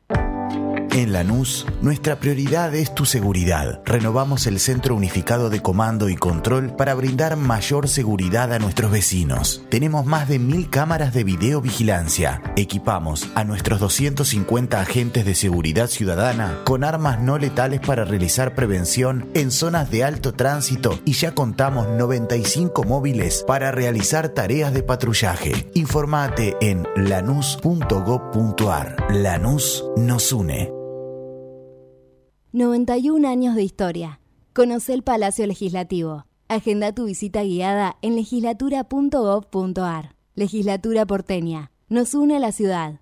En Lanús, nuestra prioridad es tu seguridad. Renovamos el Centro Unificado de Comando y Control para brindar mayor seguridad a nuestros vecinos. Tenemos más de mil cámaras de videovigilancia. Equipamos a nuestros 250 agentes de seguridad ciudadana con armas no letales para realizar prevención en zonas de alto tránsito y ya contamos 95 móviles para realizar tareas de patrullaje. Informate en lanús.gov.ar. Lanús nos une. 91 años de historia. Conoce el Palacio Legislativo. Agenda tu visita guiada en legislatura.gov.ar. Legislatura porteña. Nos une a la ciudad.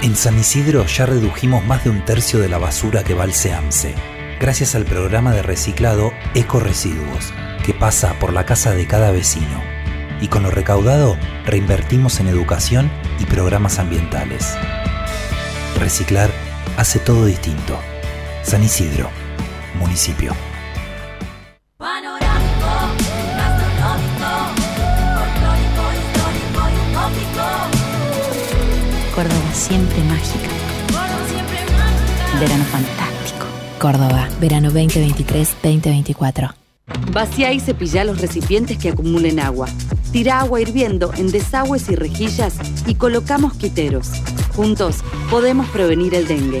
En San Isidro ya redujimos más de un tercio de la basura que va al SEAMSE, gracias al programa de reciclado Eco Residuos, que pasa por la casa de cada vecino. Y con lo recaudado, reinvertimos en educación y programas ambientales. Reciclar hace todo distinto. San Isidro, municipio. Córdoba siempre mágica. Verano fantástico. Córdoba, verano 2023-2024. Vacía y cepilla los recipientes que acumulen agua. Tira agua hirviendo en desagües y rejillas y coloca mosquiteros. Juntos podemos prevenir el dengue.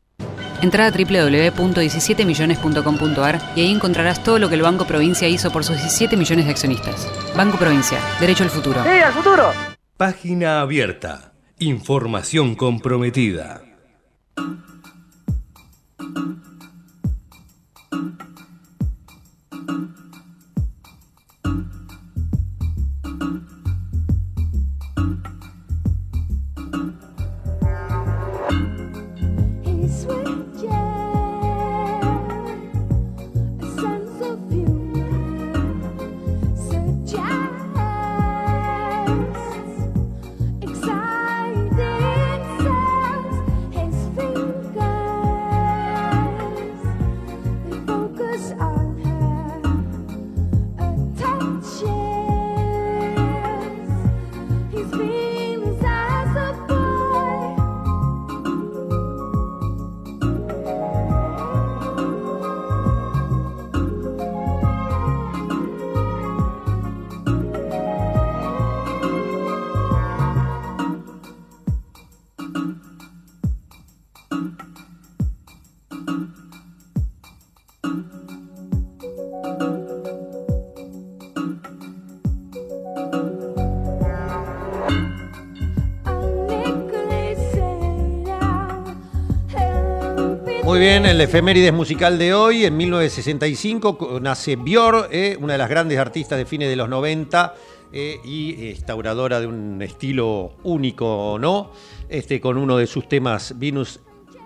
Entra a www.17millones.com.ar y ahí encontrarás todo lo que el Banco Provincia hizo por sus 17 millones de accionistas. Banco Provincia, derecho al futuro. ¡Sí, al futuro! Página abierta. Información comprometida. Bien, el efemérides musical de hoy, en 1965 nace Björk, eh, una de las grandes artistas de fines de los 90 eh, y instauradora de un estilo único, ¿no? Este, con uno de sus temas, Venus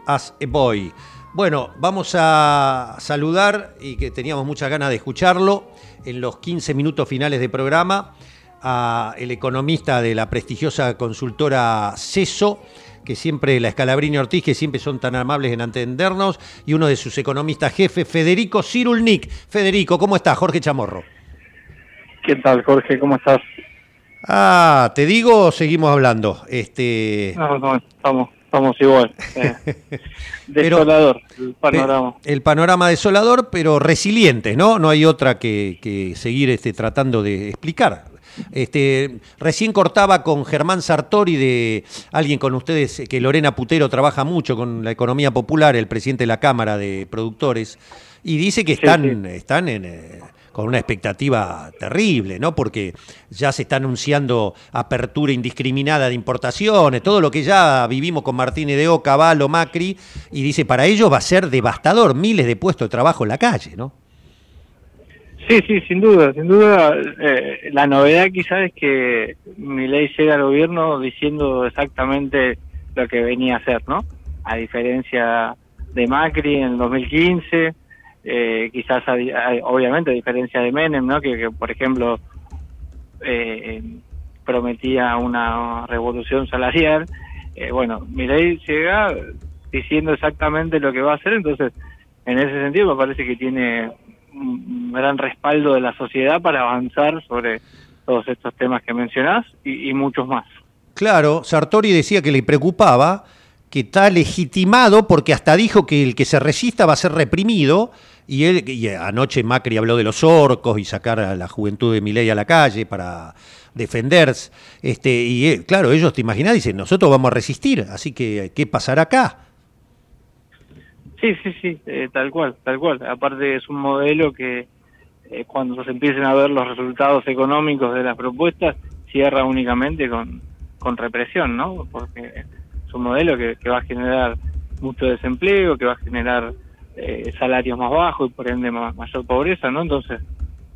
as a Boy. Bueno, vamos a saludar y que teníamos muchas ganas de escucharlo en los 15 minutos finales de programa a el economista de la prestigiosa consultora CESO, que siempre, la Escalabrini Ortiz, que siempre son tan amables en atendernos, y uno de sus economistas jefes, Federico Cirulnik. Federico, ¿cómo estás? Jorge Chamorro. ¿Qué tal, Jorge? ¿Cómo estás? Ah, ¿te digo o seguimos hablando? Este... No, no, estamos, estamos igual. Eh, [LAUGHS] desolador el panorama. El panorama desolador, pero resiliente, ¿no? No hay otra que, que seguir este, tratando de explicar. Este, recién cortaba con Germán Sartori de alguien con ustedes, que Lorena Putero trabaja mucho con la economía popular, el presidente de la Cámara de Productores, y dice que están, están en, eh, con una expectativa terrible, ¿no? Porque ya se está anunciando apertura indiscriminada de importaciones, todo lo que ya vivimos con Martínez de Oca, Caballo, Macri, y dice, para ellos va a ser devastador, miles de puestos de trabajo en la calle, ¿no? Sí, sí, sin duda, sin duda. eh, la novedad quizás es que Milei llega al gobierno diciendo exactamente lo que venía a hacer, ¿no? A diferencia de Macri en el 2015, eh, quizás a a- obviamente a diferencia de Menem, ¿no? Que, por ejemplo eh, prometía una revolución salarial. Eh, bueno, Milei llega diciendo exactamente lo que va a hacer, entonces en ese sentido me parece que tiene un gran respaldo de la sociedad para avanzar sobre todos estos temas que mencionás y, muchos más. Claro, Sartori decía que le preocupaba que está legitimado porque hasta dijo que el que se resista va a ser reprimido y él y anoche Macri habló de los orcos y sacar a la juventud de Milei a la calle para defenderse. Este, y claro, ellos te imaginas, dicen, nosotros vamos a resistir, así que ¿qué pasará acá? Sí, sí, sí, eh, tal cual, tal cual. Aparte es un modelo que eh, cuando se empiecen a ver los resultados económicos de las propuestas, cierra únicamente con, con represión, ¿no? Porque es un modelo que, que va a generar mucho desempleo, que va a generar eh, salarios más bajos y por ende ma- mayor pobreza, ¿no? Entonces,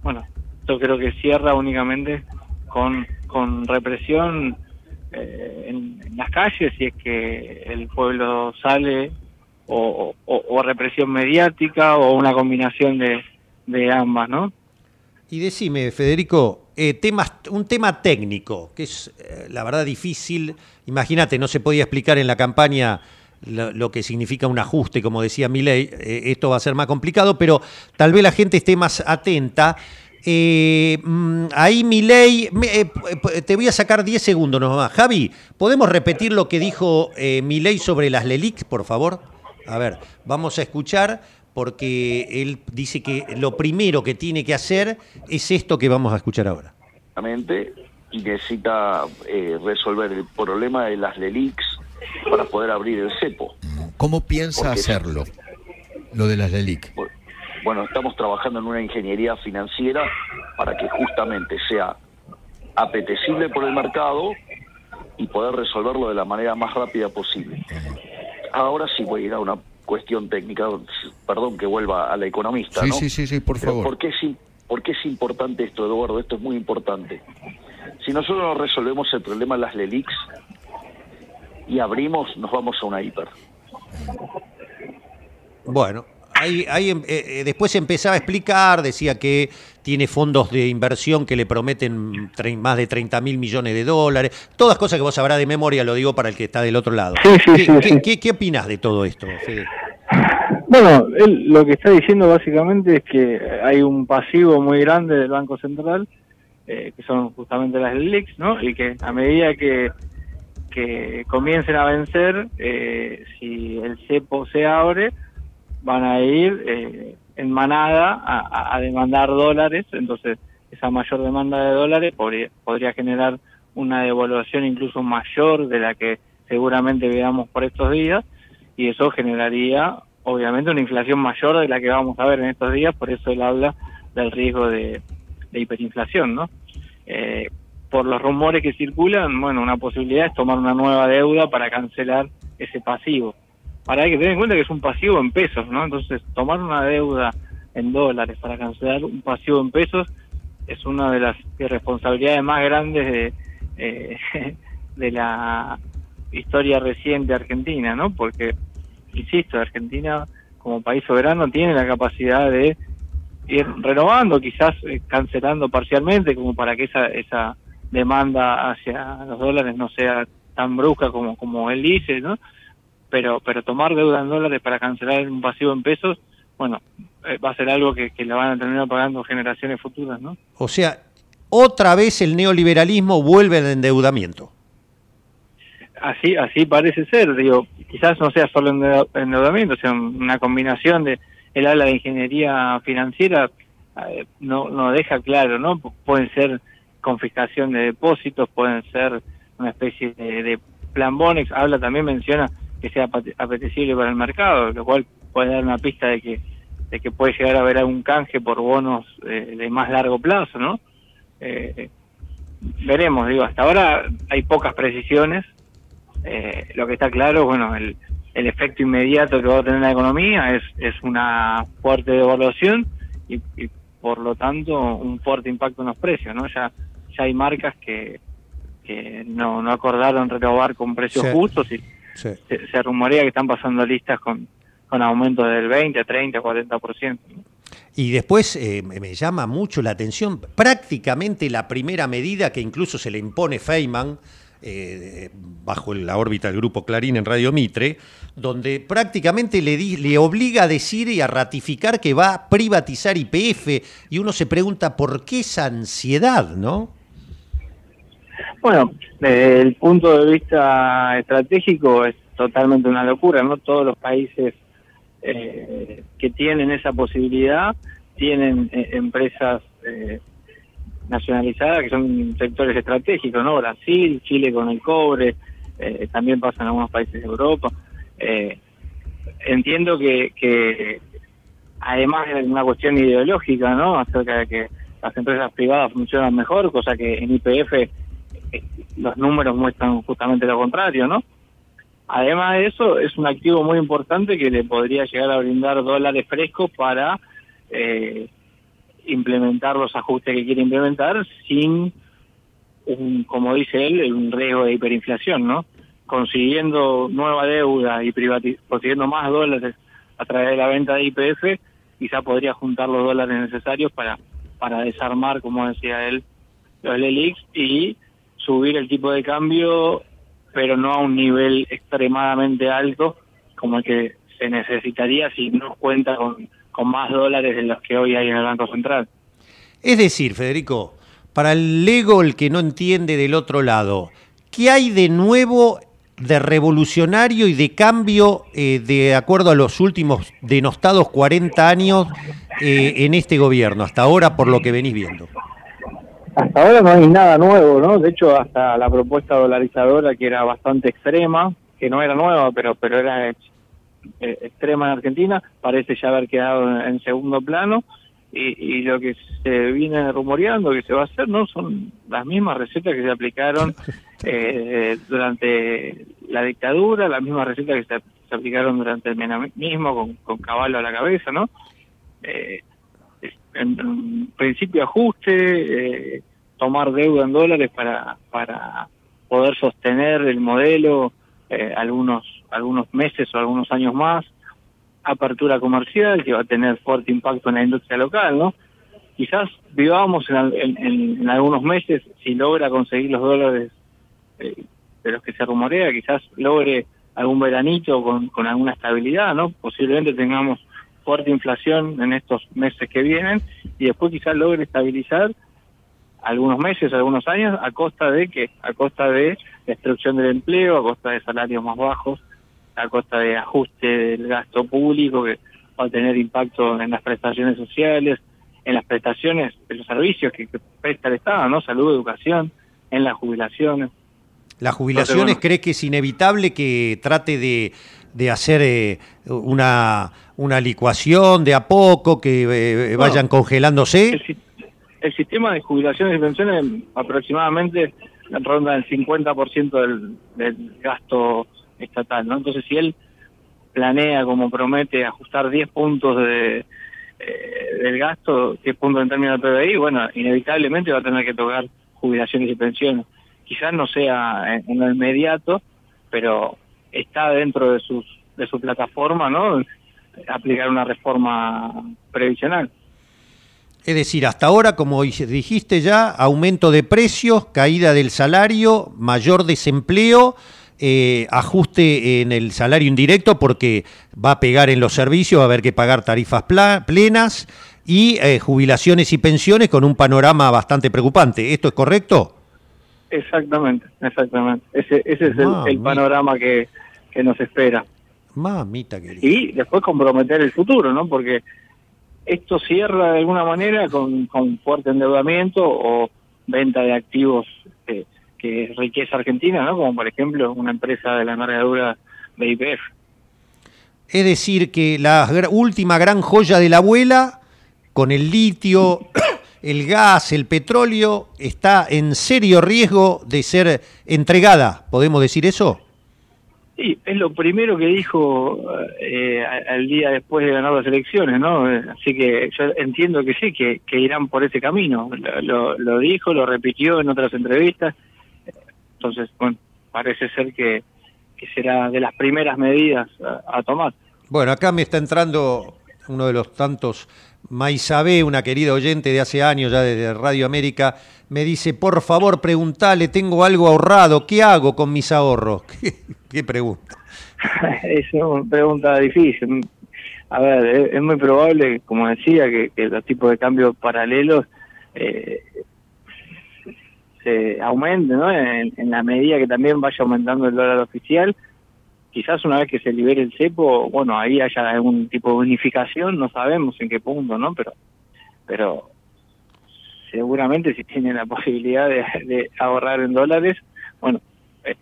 bueno, yo creo que cierra únicamente con, con represión eh, en, en las calles si es que el pueblo sale o, represión mediática o una combinación de, ambas, ¿no? Y decime, Federico, eh, temas, un tema técnico, que es eh, la verdad difícil. Imagínate, no se podía explicar en la campaña lo, que significa un ajuste, como decía Milei. eh, esto va a ser más complicado, pero tal vez la gente esté más atenta. Eh, mm, ahí Milei, te voy a sacar 10 segundos nomás. Javi, ¿podemos repetir lo que dijo Milei sobre las LELIX, por favor? A ver, vamos a escuchar porque él dice que lo primero que tiene que hacer es esto que vamos a escuchar ahora. Exactamente, y necesita eh, resolver el problema de las LELIX para poder abrir el cepo. ¿Cómo piensa Porque- hacerlo? Lo de las LELIC. Bueno, estamos trabajando en una ingeniería financiera para que justamente sea apetecible por el mercado y poder resolverlo de la manera más rápida posible. Ahora sí voy a ir a una cuestión técnica, perdón que vuelva a la economista, Sí, ¿no? sí, sí, sí, por favor. ¿por qué, es, ¿Por qué es importante esto, Eduardo? Esto es muy importante. Si nosotros no resolvemos el problema de las LELIX y abrimos, nos vamos a una hiper. Bueno, ahí, ahí em- eh, eh, después empezaba a explicar, decía que tiene fondos de inversión que le prometen más de 30 mil millones de dólares, todas cosas que vos sabrás de memoria, lo digo para el que está del otro lado. Sí, sí, ¿Qué, sí, qué- sí. qué- qué opinás de todo esto, Fede? Bueno, él lo que está diciendo básicamente es que hay un pasivo muy grande del Banco Central, eh, que son justamente las LELIX, ¿no? Y que a medida que, que comiencen a vencer, eh, si el cepo se abre, van a ir eh, en manada a, demandar dólares, entonces esa mayor demanda de dólares podría, podría generar una devaluación incluso mayor de la que seguramente veamos por estos días y eso generaría obviamente una inflación mayor de la que vamos a ver en estos días, por eso él habla del riesgo de, de hiperinflación, ¿no? Eh, por los rumores que circulan, bueno, una posibilidad es tomar una nueva deuda para cancelar ese pasivo. Ahora hay que tener en cuenta que es un pasivo en pesos, ¿no? Entonces, tomar una deuda en dólares para cancelar un pasivo en pesos es una de las irresponsabilidades más grandes de, eh, [LAUGHS] la historia reciente argentina, ¿no? Porque, insisto, Argentina como país soberano tiene la capacidad de ir renovando, quizás eh, cancelando parcialmente, como para que esa, esa demanda hacia los dólares no sea tan brusca como, como él dice, ¿no? Pero, pero tomar deuda en dólares para cancelar un pasivo en pesos, bueno, eh, va a ser algo que, que le van a terminar pagando generaciones futuras, ¿no? O sea, otra vez el neoliberalismo vuelve al endeudamiento. Así, así parece ser, digo, quizás no sea solo endeu- endeudamiento, sea una combinación de, él habla de ingeniería financiera, eh, no, no deja claro, ¿no? Pueden ser confiscación de depósitos, pueden ser una especie de, de plan Bonex, habla también, menciona que sea apete- apetecible para el mercado, lo cual puede dar una pista de que, de que puede llegar a haber algún canje por bonos eh, de más largo plazo, ¿no? Eh, veremos, digo, hasta ahora hay pocas precisiones, eh, lo que está claro, bueno, el, el efecto inmediato que va a tener la economía es, es una fuerte devaluación y, y por lo tanto un fuerte impacto en los precios, ¿no? Ya, ya hay marcas que, que no, no acordaron renovar con precios Sí. justos y Sí. se, se rumorea que están pasando listas con, con aumentos del 20, 30, 40%. ¿no? Y después eh, me me llama mucho la atención, prácticamente la primera medida que incluso se le impone Feynman, eh, bajo la órbita del grupo Clarín en Radio Mitre, donde prácticamente le, di- le obliga a decir y a ratificar que va a privatizar IPF, y uno se pregunta por qué esa ansiedad, ¿no? Bueno, desde el punto de vista estratégico es totalmente una locura, ¿no? Todos los países eh, que tienen esa posibilidad tienen eh, empresas eh, nacionalizadas que son sectores estratégicos, ¿no? Brasil, Chile con el cobre, eh, también pasa en algunos países de Europa. Entiendo que, que además de una cuestión ideológica, ¿no? Acerca de que las empresas privadas funcionan mejor, cosa que en IPF los números muestran justamente lo contrario, ¿no? Además de eso, es un activo muy importante que le podría llegar a brindar dólares frescos para eh, implementar los ajustes que quiere implementar sin, un, como dice él, un riesgo de hiperinflación, ¿no? Consiguiendo nueva deuda y consiguiendo más dólares a través de la venta de IPF, quizá podría juntar los dólares necesarios para, para desarmar, como decía él, los LELIX y subir el tipo de cambio, pero no a un nivel extremadamente alto como el que se necesitaría si no cuenta con, más dólares de los que hoy hay en el Banco Central. Es decir, Federico, para el Lego, el que no entiende del otro lado, ¿qué hay de nuevo, de revolucionario y de cambio eh, de acuerdo a los últimos denostados 40 años eh, en este gobierno, hasta ahora por lo que venís viendo? Hasta ahora no hay nada nuevo, ¿no? De hecho, hasta la propuesta dolarizadora, que era bastante extrema, que no era nueva, pero, pero era eh, extrema en Argentina, parece ya haber quedado en, en segundo plano. Y, y lo que se viene rumoreando que se va a hacer, ¿no? Son las mismas recetas que se aplicaron [LAUGHS] eh, durante la dictadura, las mismas recetas que se, se aplicaron durante el menemismo, con, con caballo a la cabeza, ¿no? Eh, en, en principio ajuste, eh, tomar deuda en dólares para, para poder sostener el modelo eh, algunos, algunos meses o algunos años más, apertura comercial que va a tener fuerte impacto en la industria local, ¿no? Quizás vivamos en, en- en algunos meses, si logra conseguir los dólares eh, de los que se rumorea, quizás logre algún veranito con, con alguna estabilidad, ¿no? Posiblemente tengamos fuerte inflación en estos meses que vienen y después quizás logre estabilizar algunos meses, algunos años, a costa de que, a costa de destrucción del empleo, a costa de salarios más bajos, a costa de ajuste del gasto público que va a tener impacto en las prestaciones sociales, en las prestaciones de los servicios que, que presta el Estado, ¿no? Salud, educación, en las jubilaciones. ¿Las jubilaciones Entonces, bueno. cree que es inevitable que trate de, de hacer eh, una, una licuación de a poco, que eh, vayan congelándose? El, el sistema de jubilaciones y pensiones aproximadamente ronda el 50% del, del gasto estatal, ¿no? Entonces, si él planea, como promete, ajustar 10 puntos de, eh, del gasto, 10 puntos en términos del PBI, bueno, inevitablemente va a tener que tocar jubilaciones y pensiones. Quizás no sea en, en lo inmediato, pero está dentro de sus de su plataforma, ¿no? Aplicar una reforma previsional. Es decir, hasta ahora, como dijiste ya, aumento de precios, caída del salario, mayor desempleo, eh, ajuste en el salario indirecto porque va a pegar en los servicios, va a haber que pagar tarifas plenas y eh, jubilaciones y pensiones con un panorama bastante preocupante. ¿Esto es correcto? Exactamente, exactamente. Ese, ese es el, panorama que, que nos espera. Mamita querida. Y después comprometer el futuro, ¿no? Porque esto cierra de alguna manera con, fuerte endeudamiento o venta de activos eh, que es riqueza argentina, ¿no? Como por ejemplo una empresa de la envergadura de IPF. Es decir, que la última gran joya de la abuela, con el litio, [COUGHS] el gas, el petróleo, está en serio riesgo de ser entregada. ¿Podemos decir eso? Sí, es lo primero que dijo eh, al día después de ganar las elecciones, ¿no? Así que yo entiendo que sí, que, irán por ese camino. Lo, lo- dijo, lo repitió en otras entrevistas. Entonces, bueno, parece ser que, será de las primeras medidas a tomar. Bueno, acá me está entrando uno de los tantos, Maisabé, una querida oyente de hace años ya desde Radio América, me dice, por favor, preguntale, tengo algo ahorrado, ¿qué hago con mis ahorros? [LAUGHS] ¿Qué, pregunta? [LAUGHS] es una pregunta difícil. A ver, es, muy probable, como decía, que, los tipos de cambio paralelos eh, se aumenten, ¿no? En, en la medida que también vaya aumentando el dólar oficial. Quizás una vez que se libere el cepo, bueno, ahí haya algún tipo de unificación, no sabemos en qué punto, ¿no? Pero, pero seguramente si tiene la [LAUGHS] posibilidad de, de ahorrar en dólares, bueno, eh,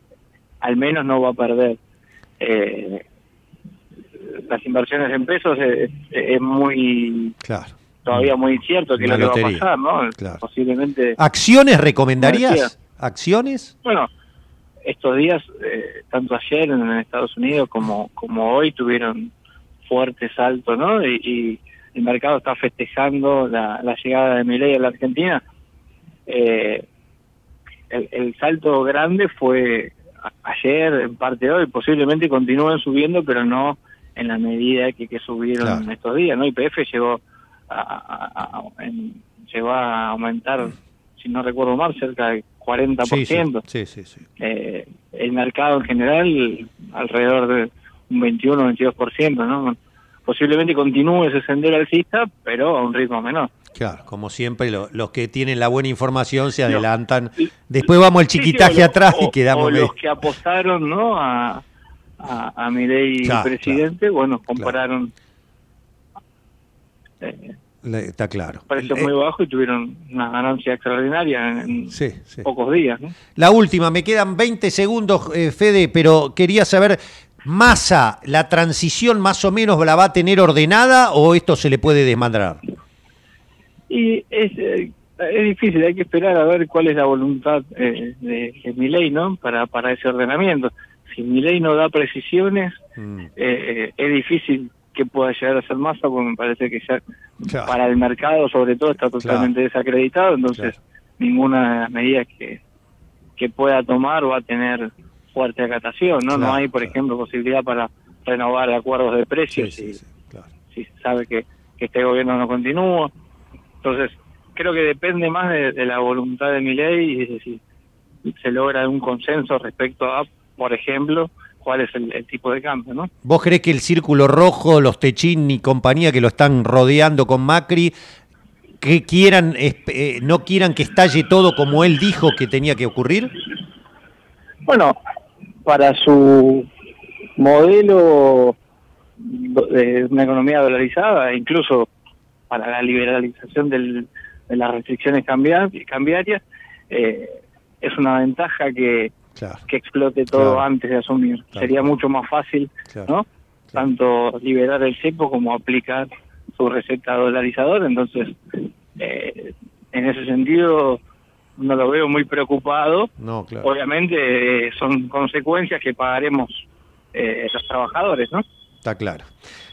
al menos no va a perder. Eh, las inversiones en pesos es, es muy Claro. todavía muy incierto que es lo que va a pasar, ¿no? Claro. Posiblemente. ¿Acciones recomendarías? ¿Acciones? Bueno, estos días, eh, tanto ayer en Estados Unidos como, como hoy, tuvieron fuertes saltos, ¿no? Y, y el mercado está festejando la, la llegada de Milei a la Argentina. Eh, el, el salto grande fue ayer, en parte hoy, posiblemente continúen subiendo, pero no en la medida que, que subieron Claro. estos días, ¿no? YPF llegó a, a- a- en- llegó a aumentar, si no recuerdo mal, cerca del 40%. Sí, sí, sí, sí. Eh, el mercado en general alrededor de un 21 22%, ¿no? Posiblemente continúe ese sendero alcista, pero a un ritmo menor. Claro, como siempre, lo- los que tienen la buena información se adelantan. Después vamos al chiquitaje Sí, sí, o atrás y quedamos... o los que apostaron, ¿no? A, a, a Milei Claro, presidente, bueno, compararon eh, Está claro. precios Eh, muy bajos y tuvieron una ganancia extraordinaria en Sí, sí. pocos días, ¿no? La última, me quedan 20 segundos, eh, Fede, pero quería saber, ¿Massa, la transición más o menos la va a tener ordenada o esto se le puede desmadrar? Y es, eh, es difícil, hay que esperar a ver cuál es la voluntad eh, de, de Milei, ¿no? Para, para ese ordenamiento. Si Milei no da precisiones, Mm. eh, eh, es difícil que pueda llegar a ser masa, porque me parece que ya Claro. para el mercado, sobre todo, está totalmente desacreditado, entonces ninguna de las medidas que, que pueda tomar va a tener fuerte acatación, ¿no? no hay, por ejemplo, posibilidad para renovar acuerdos de precios si, si se sabe que, que este gobierno no continúa. Entonces, creo que depende más de, de la voluntad de mi ley y de si se logra un consenso respecto a, por ejemplo, cuál es el, el tipo de cambio, ¿no? ¿Vos crees que el Círculo Rojo, los Techín y compañía que lo están rodeando con Macri, que quieran, eh, no quieran que estalle todo como él dijo que tenía que ocurrir? Bueno, para su modelo de una economía dolarizada, incluso para la liberalización del- de las restricciones cambia- cambiarias, eh, es una ventaja que, que explote todo Claro. antes de asumir. Sería mucho más fácil, ¿no? Tanto liberar el cepo como aplicar su receta dolarizadora. Entonces, eh, en ese sentido, no lo veo muy preocupado. No, claro. Obviamente eh, son consecuencias que pagaremos eh, los trabajadores, ¿no? Está claro.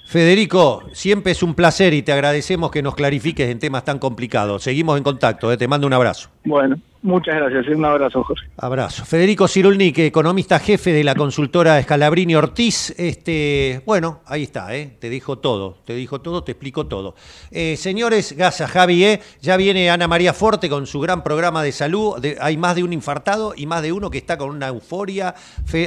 Federico, siempre es un placer y te agradecemos que nos clarifiques en temas tan complicados. Seguimos en contacto, eh, te mando un abrazo. Bueno, Muchas gracias, un abrazo, Jorge. Abrazo. Federico Cirulnik, economista jefe de la consultora Scalabrini Ortiz. Este, bueno, ahí está, ¿eh? te dijo todo, te dijo todo, te explicó todo. Eh, señores, Gaza, Javi, ¿eh? ya viene Ana María Forte con su gran programa de salud. Hay más de un infartado y más de uno que está con una euforia,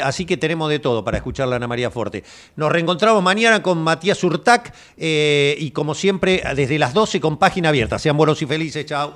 así que tenemos de todo para escuchar a Ana María Forte. Nos reencontramos mañana con Matías Urtac eh, y como siempre desde las 12 con página abierta. Sean buenos y felices, chao.